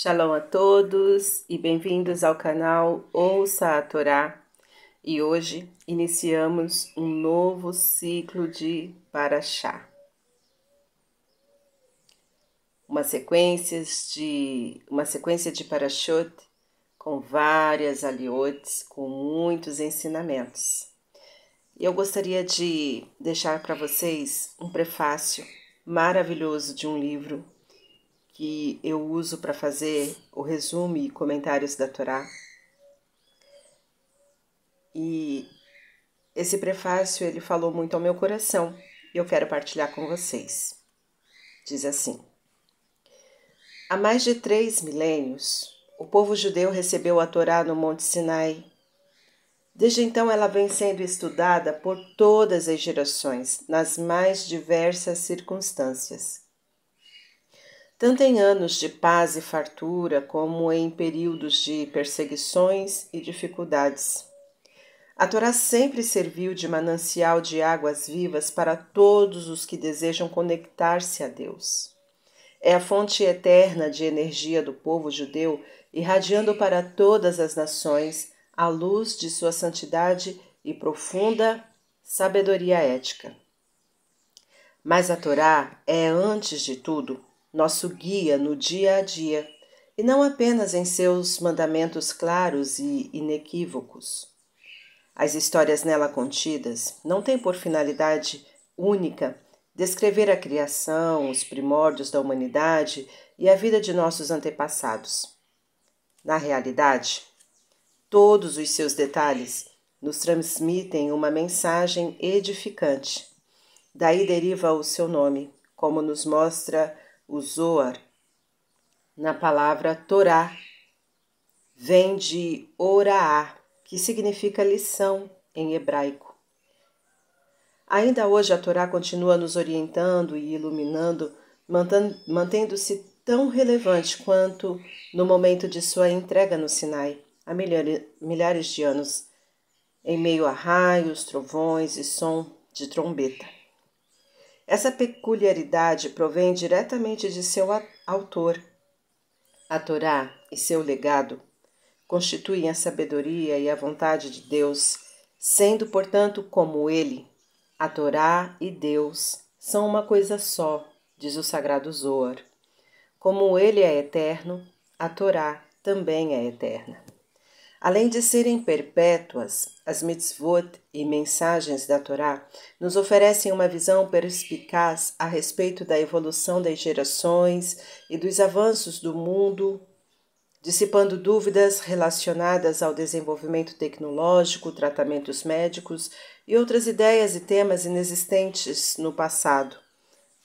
Shalom a todos e bem-vindos ao canal Ouça a Torá. E hoje iniciamos um novo ciclo de Paraxá. Uma sequência de uma sequência de Parashot com várias aliotes, com muitos ensinamentos. Eu gostaria de deixar para vocês um prefácio maravilhoso de um livro que eu uso para fazer o resumo e comentários da Torá. E esse prefácio ele falou muito ao meu coração e eu quero partilhar com vocês. Diz assim: Há mais de três milênios, o povo judeu recebeu a Torá no Monte Sinai. Desde então, ela vem sendo estudada por todas as gerações, nas mais diversas circunstâncias tanto em anos de paz e fartura como em períodos de perseguições e dificuldades. A Torá sempre serviu de manancial de águas vivas para todos os que desejam conectar-se a Deus. É a fonte eterna de energia do povo judeu, irradiando para todas as nações a luz de sua santidade e profunda sabedoria ética. Mas a Torá é, antes de tudo, nosso guia no dia a dia, e não apenas em seus mandamentos claros e inequívocos. As histórias nela contidas não têm por finalidade única descrever a criação, os primórdios da humanidade e a vida de nossos antepassados. Na realidade, todos os seus detalhes nos transmitem uma mensagem edificante. Daí deriva o seu nome, como nos mostra o Zoar, na palavra Torá, vem de Oraá, que significa lição em hebraico. Ainda hoje a Torá continua nos orientando e iluminando, mantendo-se tão relevante quanto no momento de sua entrega no Sinai, há milhares de anos, em meio a raios, trovões e som de trombeta. Essa peculiaridade provém diretamente de seu autor. A Torá e seu legado constituem a sabedoria e a vontade de Deus, sendo, portanto, como ele, a Torá e Deus são uma coisa só, diz o sagrado Zoar. Como ele é eterno, a Torá também é eterna. Além de serem perpétuas, as mitzvot e mensagens da Torá nos oferecem uma visão perspicaz a respeito da evolução das gerações e dos avanços do mundo, dissipando dúvidas relacionadas ao desenvolvimento tecnológico, tratamentos médicos e outras ideias e temas inexistentes no passado.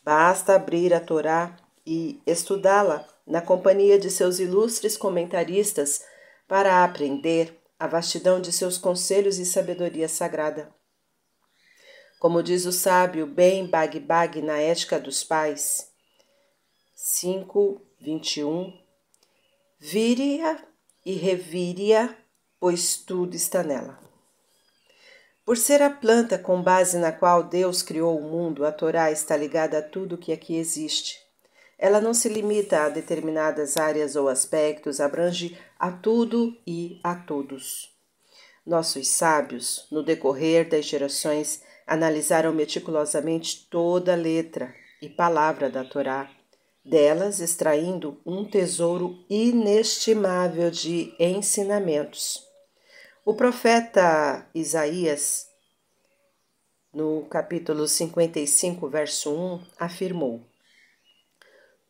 Basta abrir a Torá e estudá-la na companhia de seus ilustres comentaristas para aprender a vastidão de seus conselhos e sabedoria sagrada. Como diz o sábio Ben Bag Bag na Ética dos Pais, 5, 21, vire-a e revire-a, pois tudo está nela. Por ser a planta com base na qual Deus criou o mundo, a Torá está ligada a tudo que aqui existe. Ela não se limita a determinadas áreas ou aspectos, abrange a tudo e a todos. Nossos sábios, no decorrer das gerações, analisaram meticulosamente toda letra e palavra da Torá, delas extraindo um tesouro inestimável de ensinamentos. O profeta Isaías, no capítulo 55, verso 1, afirmou: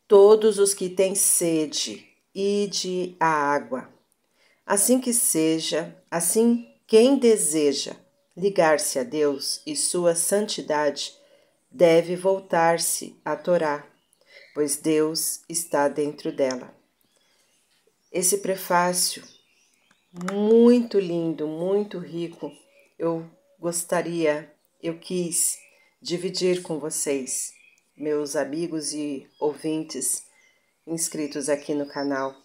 Todos os que têm sede, ide à água. Assim que seja, assim quem deseja ligar-se a Deus e sua santidade deve voltar-se à Torá, pois Deus está dentro dela. Esse prefácio, muito lindo, muito rico, eu gostaria, eu quis dividir com vocês meus amigos e ouvintes inscritos aqui no canal.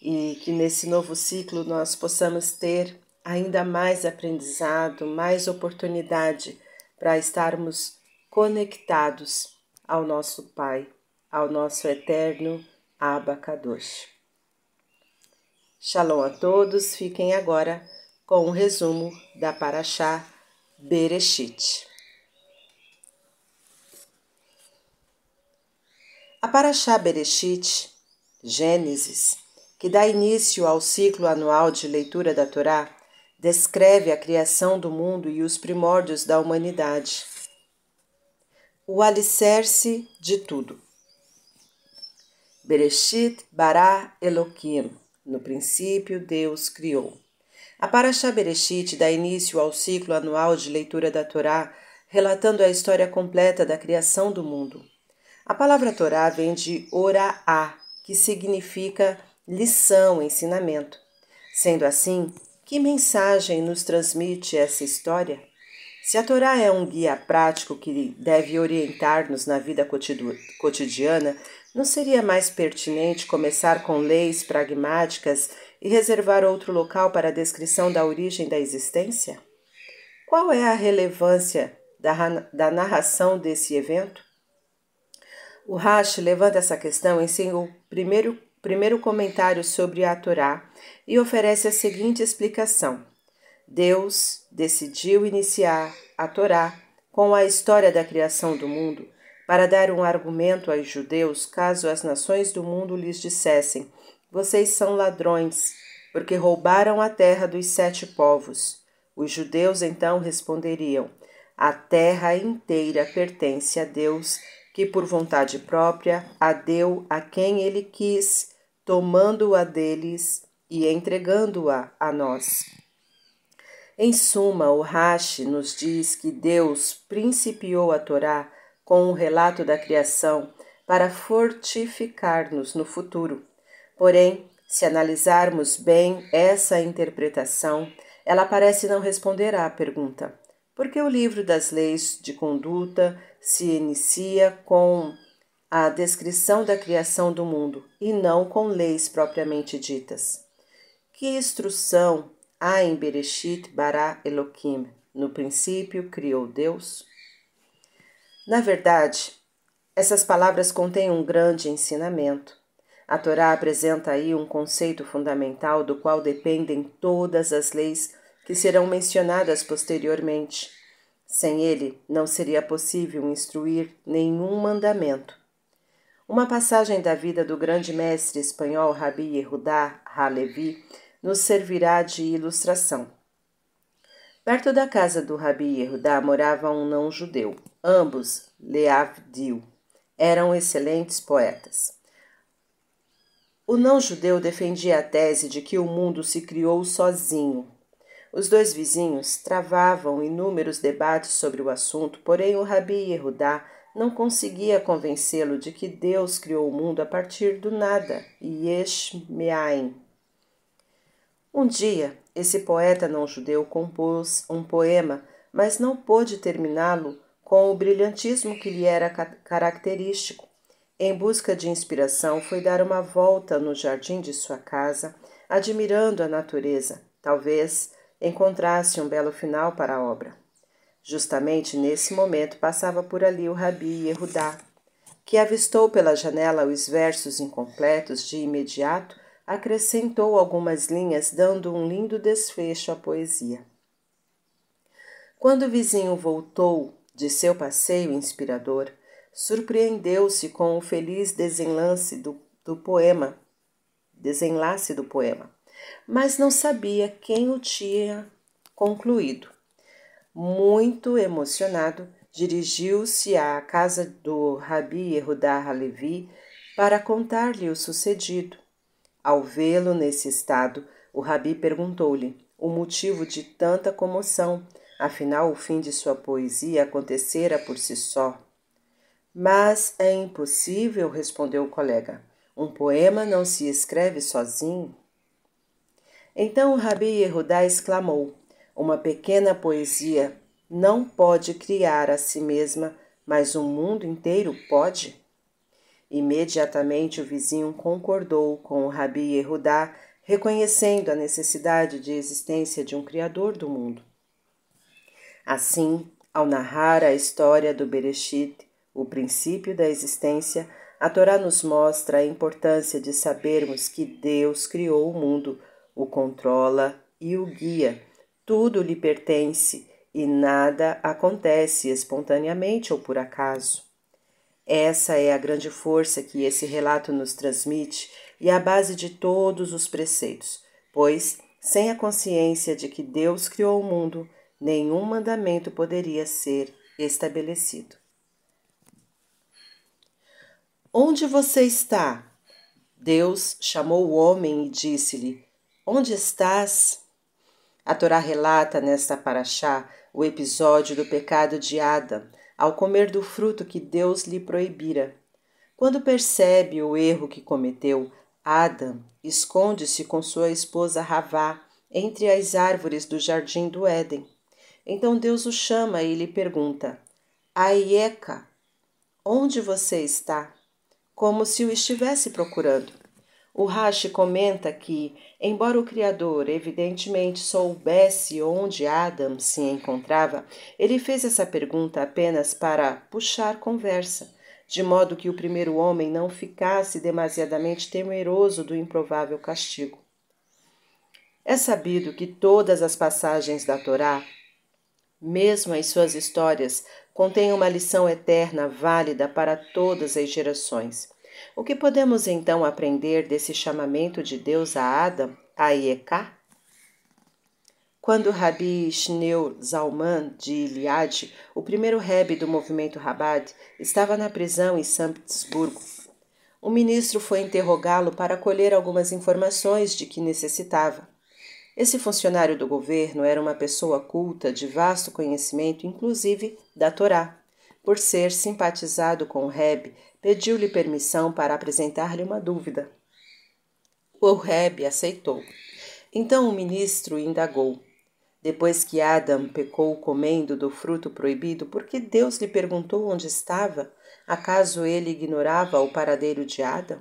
E que nesse novo ciclo nós possamos ter ainda mais aprendizado, mais oportunidade para estarmos conectados ao nosso Pai, ao nosso eterno Abacadosh. Shalom a todos, fiquem agora com um resumo da Paraxá Bereshit. A Paraxá Bereshit, Gênesis, que dá início ao ciclo anual de leitura da Torá, descreve a criação do mundo e os primórdios da humanidade. O alicerce de tudo. Bereshit bara Elohim no princípio, Deus criou. A Parashá Bereshit dá início ao ciclo anual de leitura da Torá, relatando a história completa da criação do mundo. A palavra Torá vem de Oraá, que significa lição, ensinamento. Sendo assim, que mensagem nos transmite essa história? Se a Torá é um guia prático que deve orientar-nos na vida cotidiana, não seria mais pertinente começar com leis pragmáticas e reservar outro local para a descrição da origem da existência? Qual é a relevância da, da narração desse evento? O Rashi levanta essa questão em seu primeiro, primeiro comentário sobre a Torá e oferece a seguinte explicação. Deus decidiu iniciar a Torá com a história da criação do mundo para dar um argumento aos judeus caso as nações do mundo lhes dissessem: Vocês são ladrões, porque roubaram a terra dos sete povos. Os judeus então responderiam: A terra inteira pertence a Deus, que por vontade própria a deu a quem ele quis, tomando-a deles e entregando-a a nós. Em suma, o Rashi nos diz que Deus principiou a Torá com o um relato da criação para fortificar-nos no futuro. Porém, se analisarmos bem essa interpretação, ela parece não responder à pergunta: por que o livro das leis de conduta se inicia com a descrição da criação do mundo e não com leis propriamente ditas? Que instrução há em Bereshit bara Elohim? No princípio criou Deus? Na verdade, essas palavras contêm um grande ensinamento. A Torá apresenta aí um conceito fundamental do qual dependem todas as leis que serão mencionadas posteriormente. Sem ele, não seria possível instruir nenhum mandamento. Uma passagem da vida do grande mestre espanhol Rabi Yehudá Halevi nos servirá de ilustração. Perto da casa do Rabi Yehudá morava um não-judeu. Ambos, Leavdil, eram excelentes poetas. O não-judeu defendia a tese de que o mundo se criou sozinho. Os dois vizinhos travavam inúmeros debates sobre o assunto, porém o Rabi Yehudá não conseguia convencê-lo de que Deus criou o mundo a partir do nada, Yesh Me'ain. Um dia, esse poeta não-judeu compôs um poema, mas não pôde terminá-lo com o brilhantismo que lhe era característico. Em busca de inspiração, foi dar uma volta no jardim de sua casa, admirando a natureza. Talvez encontrasse um belo final para a obra. Justamente nesse momento passava por ali o Rabi Yehudá, que avistou pela janela os versos incompletos de imediato, acrescentou algumas linhas, dando um lindo desfecho à poesia. Quando o vizinho voltou de seu passeio inspirador, surpreendeu-se com o feliz desenlace do, do poema, desenlace do poema, mas não sabia quem o tinha concluído. Muito emocionado, dirigiu-se à casa do Rabi Yehudá Halevi para contar-lhe o sucedido. Ao vê-lo nesse estado, o Rabi perguntou-lhe o motivo de tanta comoção Afinal, o fim de sua poesia acontecera por si só. Mas é impossível, respondeu o colega. Um poema não se escreve sozinho. Então Rabi Yehudá exclamou: Uma pequena poesia não pode criar a si mesma, mas o mundo inteiro pode? Imediatamente o vizinho concordou com o Rabi Yehudá, reconhecendo a necessidade de existência de um Criador do mundo. Assim, ao narrar a história do Bereshit, o princípio da existência, a Torá nos mostra a importância de sabermos que Deus criou o mundo o controla e o guia. Tudo lhe pertence e nada acontece espontaneamente ou por acaso. Essa é a grande força que esse relato nos transmite e a base de todos os preceitos, pois, sem a consciência de que Deus criou o mundo, nenhum mandamento poderia ser estabelecido. Onde você está? Deus chamou o homem e disse-lhe: Onde estás? A Torá relata nesta paraxá o episódio do pecado de Adão ao comer do fruto que Deus lhe proibira. Quando percebe o erro que cometeu, Adão esconde-se com sua esposa Ravá entre as árvores do jardim do Éden. Então Deus o chama e lhe pergunta: Aieca, onde você está? Como se o estivesse procurando. O Rashi comenta que, embora o Criador evidentemente soubesse onde Adam se encontrava, ele fez essa pergunta apenas para puxar conversa, de modo que o primeiro homem não ficasse demasiadamente temeroso do improvável castigo. É sabido que todas as passagens da Torá, mesmo as suas histórias, contêm uma lição eterna válida para todas as gerações. O que podemos então aprender desse chamamento de Deus a Adam, a Ieká? Quando Rabi Shneur Zalman de Iliade, o primeiro rebe do movimento Rabad, estava na prisão em São Petersburgo, o ministro foi interrogá-lo para colher algumas informações de que necessitava. Esse funcionário do governo era uma pessoa culta, de vasto conhecimento, inclusive da Torá. Por ser simpatizado com o Reb, pediu-lhe permissão para apresentar-lhe uma dúvida. O Reb aceitou. Então o ministro indagou: Depois que Adam pecou comendo do fruto proibido, por que Deus lhe perguntou onde estava? Acaso ele ignorava o paradeiro de Adam?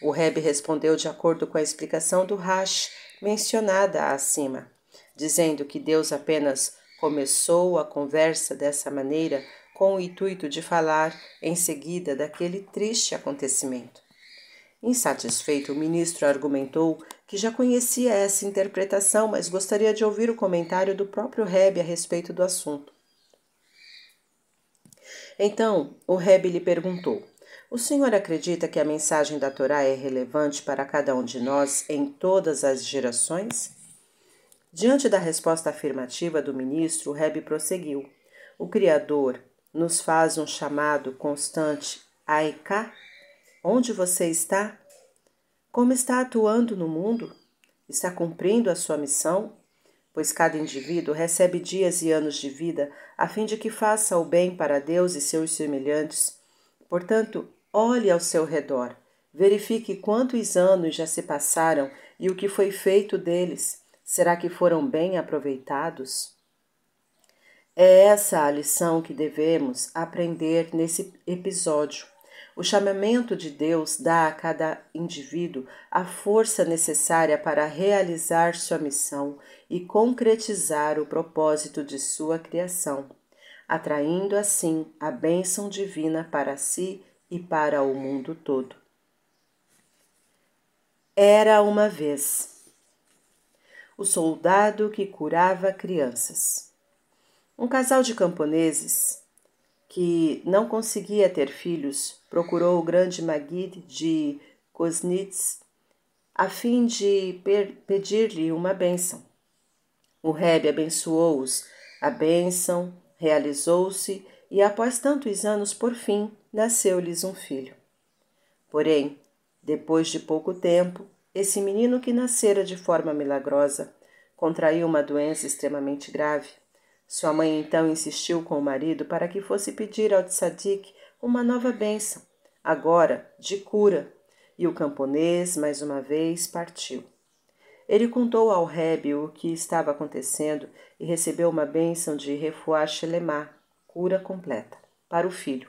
O Reb respondeu de acordo com a explicação do Rash mencionada acima, dizendo que Deus apenas começou a conversa dessa maneira com o intuito de falar em seguida daquele triste acontecimento. Insatisfeito, o ministro argumentou que já conhecia essa interpretação, mas gostaria de ouvir o comentário do próprio Reb a respeito do assunto. Então, o Reb lhe perguntou: O senhor acredita que a mensagem da Torá é relevante para cada um de nós em todas as gerações? Diante da resposta afirmativa do ministro, o Reb prosseguiu: O Criador, nos faz um chamado constante Aiká? Onde você está? Como está atuando no mundo? Está cumprindo a sua missão? Pois cada indivíduo recebe dias e anos de vida a fim de que faça o bem para Deus e seus semelhantes. Portanto, olhe ao seu redor, verifique quantos anos já se passaram e o que foi feito deles. Será que foram bem aproveitados? É essa a lição que devemos aprender nesse episódio. O chamamento de Deus dá a cada indivíduo a força necessária para realizar sua missão e concretizar o propósito de sua criação, atraindo assim a bênção divina para si e para o mundo todo. Era uma vez o soldado que curava crianças. Um casal de camponeses que não conseguia ter filhos procurou o grande Magid de Koznitz a fim de pedir-lhe uma bênção. O Rebbe abençoou-os, a bênção realizou-se e após tantos anos, por fim, nasceu-lhes um filho. Porém, depois de pouco tempo, esse menino que nascera de forma milagrosa contraiu uma doença extremamente grave sua mãe então insistiu com o marido para que fosse pedir ao tzadik uma nova bênção, agora de cura, e o camponês mais uma vez partiu. Ele contou ao Rebbe o que estava acontecendo e recebeu uma bênção de refuá shelemá, cura completa, para o filho.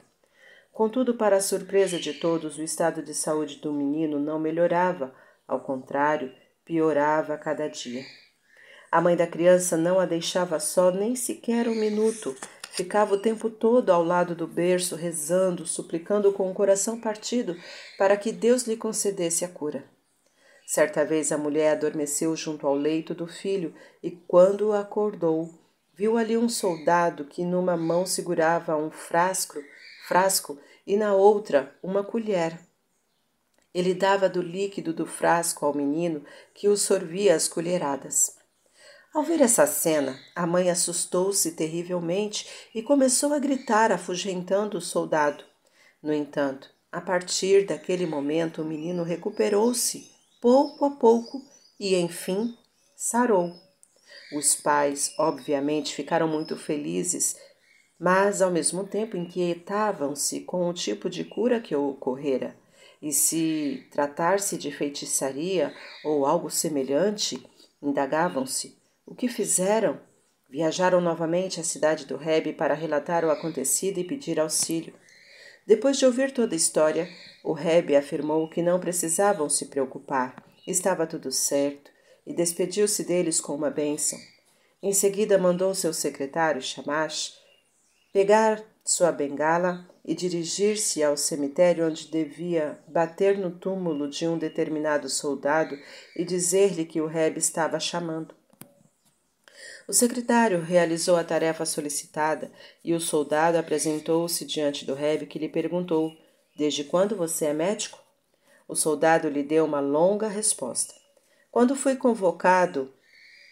Contudo, para a surpresa de todos, o estado de saúde do menino não melhorava, ao contrário, piorava a cada dia. A mãe da criança não a deixava só nem sequer um minuto. Ficava o tempo todo ao lado do berço, rezando, suplicando com o coração partido para que Deus lhe concedesse a cura. Certa vez a mulher adormeceu junto ao leito do filho e, quando acordou, viu ali um soldado que numa mão segurava um frasco, frasco e na outra uma colher. Ele dava do líquido do frasco ao menino, que o sorvia às colheradas. Ao ver essa cena, a mãe assustou-se terrivelmente e começou a gritar, afugentando o soldado. No entanto, a partir daquele momento, o menino recuperou-se pouco a pouco e, enfim, sarou. Os pais, obviamente, ficaram muito felizes, mas ao mesmo tempo inquietavam-se com o tipo de cura que ocorrera. E se tratar-se de feitiçaria ou algo semelhante, indagavam-se o que fizeram. Viajaram novamente à cidade do Reb para relatar o acontecido e pedir auxílio. Depois de ouvir toda a história, o Reb afirmou que não precisavam se preocupar, estava tudo certo, e despediu-se deles com uma bênção. Em seguida mandou seu secretário, Shamash, pegar sua bengala e dirigir-se ao cemitério onde devia bater no túmulo de um determinado soldado e dizer-lhe que o Reb estava chamando. O secretário realizou a tarefa solicitada e o soldado apresentou-se diante do Reb que lhe perguntou: Desde quando você é médico? O soldado lhe deu uma longa resposta. Quando fui convocado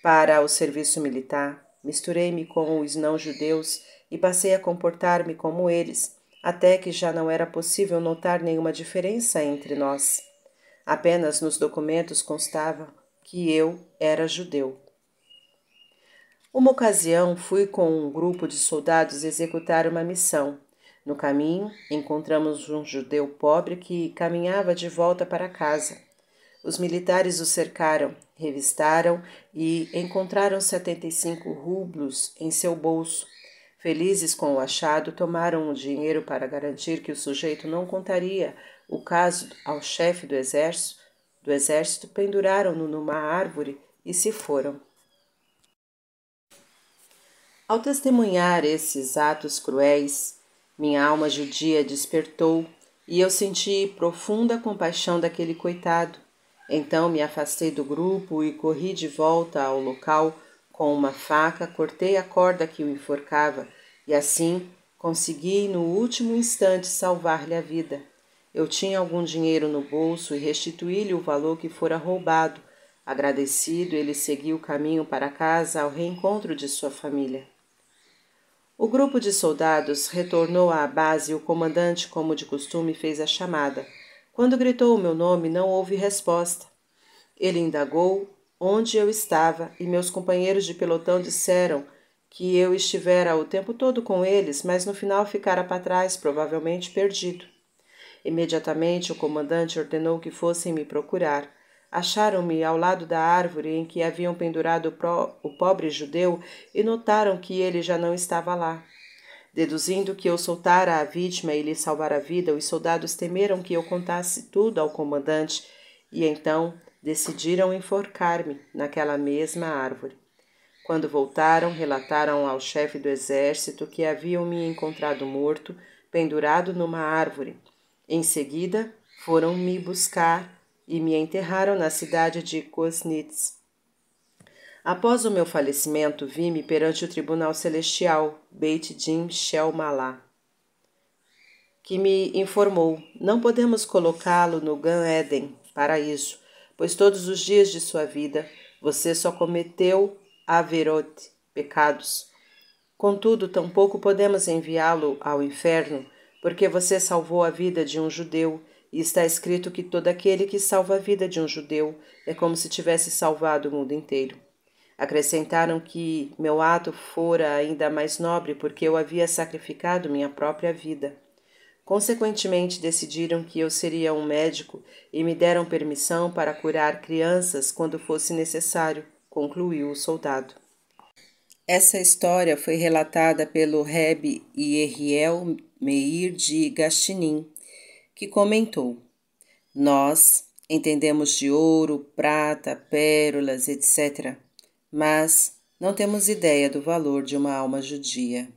para o serviço militar, misturei-me com os não-judeus e passei a comportar-me como eles, até que já não era possível notar nenhuma diferença entre nós. Apenas nos documentos constava que eu era judeu. Uma ocasião fui com um grupo de soldados executar uma missão. No caminho, encontramos um judeu pobre que caminhava de volta para casa. Os militares o cercaram, revistaram e encontraram 75 rublos em seu bolso. Felizes com o achado, tomaram o dinheiro para garantir que o sujeito não contaria o caso ao chefe do exército, do exército penduraram-no numa árvore e se foram. Ao testemunhar esses atos cruéis, minha alma judia despertou e eu senti profunda compaixão daquele coitado. Então me afastei do grupo e corri de volta ao local com uma faca, cortei a corda que o enforcava e assim consegui no último instante salvar-lhe a vida. Eu tinha algum dinheiro no bolso e restituí-lhe o valor que fora roubado. Agradecido, ele seguiu o caminho para casa ao reencontro de sua família. O grupo de soldados retornou à base e o comandante, como de costume, fez a chamada. Quando gritou o meu nome, não houve resposta. Ele indagou onde eu estava e meus companheiros de pelotão disseram que eu estivera o tempo todo com eles, mas no final ficara para trás, provavelmente perdido. Imediatamente o comandante ordenou que fossem me procurar. Acharam-me ao lado da árvore em que haviam pendurado o pobre judeu e notaram que ele já não estava lá. Deduzindo que eu soltara a vítima e lhe salvara a vida, os soldados temeram que eu contasse tudo ao comandante e então decidiram enforcar-me naquela mesma árvore. Quando voltaram, relataram ao chefe do exército que haviam me encontrado morto, pendurado numa árvore. Em seguida, foram me buscar e me enterraram na cidade de Kosnitz. Após o meu falecimento, vi-me perante o Tribunal Celestial, Beit Din Shel Malá, que me informou: não podemos colocá-lo no Gan Eden, paraíso, pois todos os dias de sua vida você só cometeu averot, pecados. Contudo, tampouco podemos enviá-lo ao inferno, porque você salvou a vida de um judeu, e está escrito que todo aquele que salva a vida de um judeu é como se tivesse salvado o mundo inteiro. Acrescentaram que meu ato fora ainda mais nobre porque eu havia sacrificado minha própria vida. Consequentemente, decidiram que eu seria um médico e me deram permissão para curar crianças quando fosse necessário, concluiu o soldado. Essa história foi relatada pelo Reb Yeriel Meir de Gastinim, que comentou: Nós entendemos de ouro, prata, pérolas, etc., mas não temos ideia do valor de uma alma judia.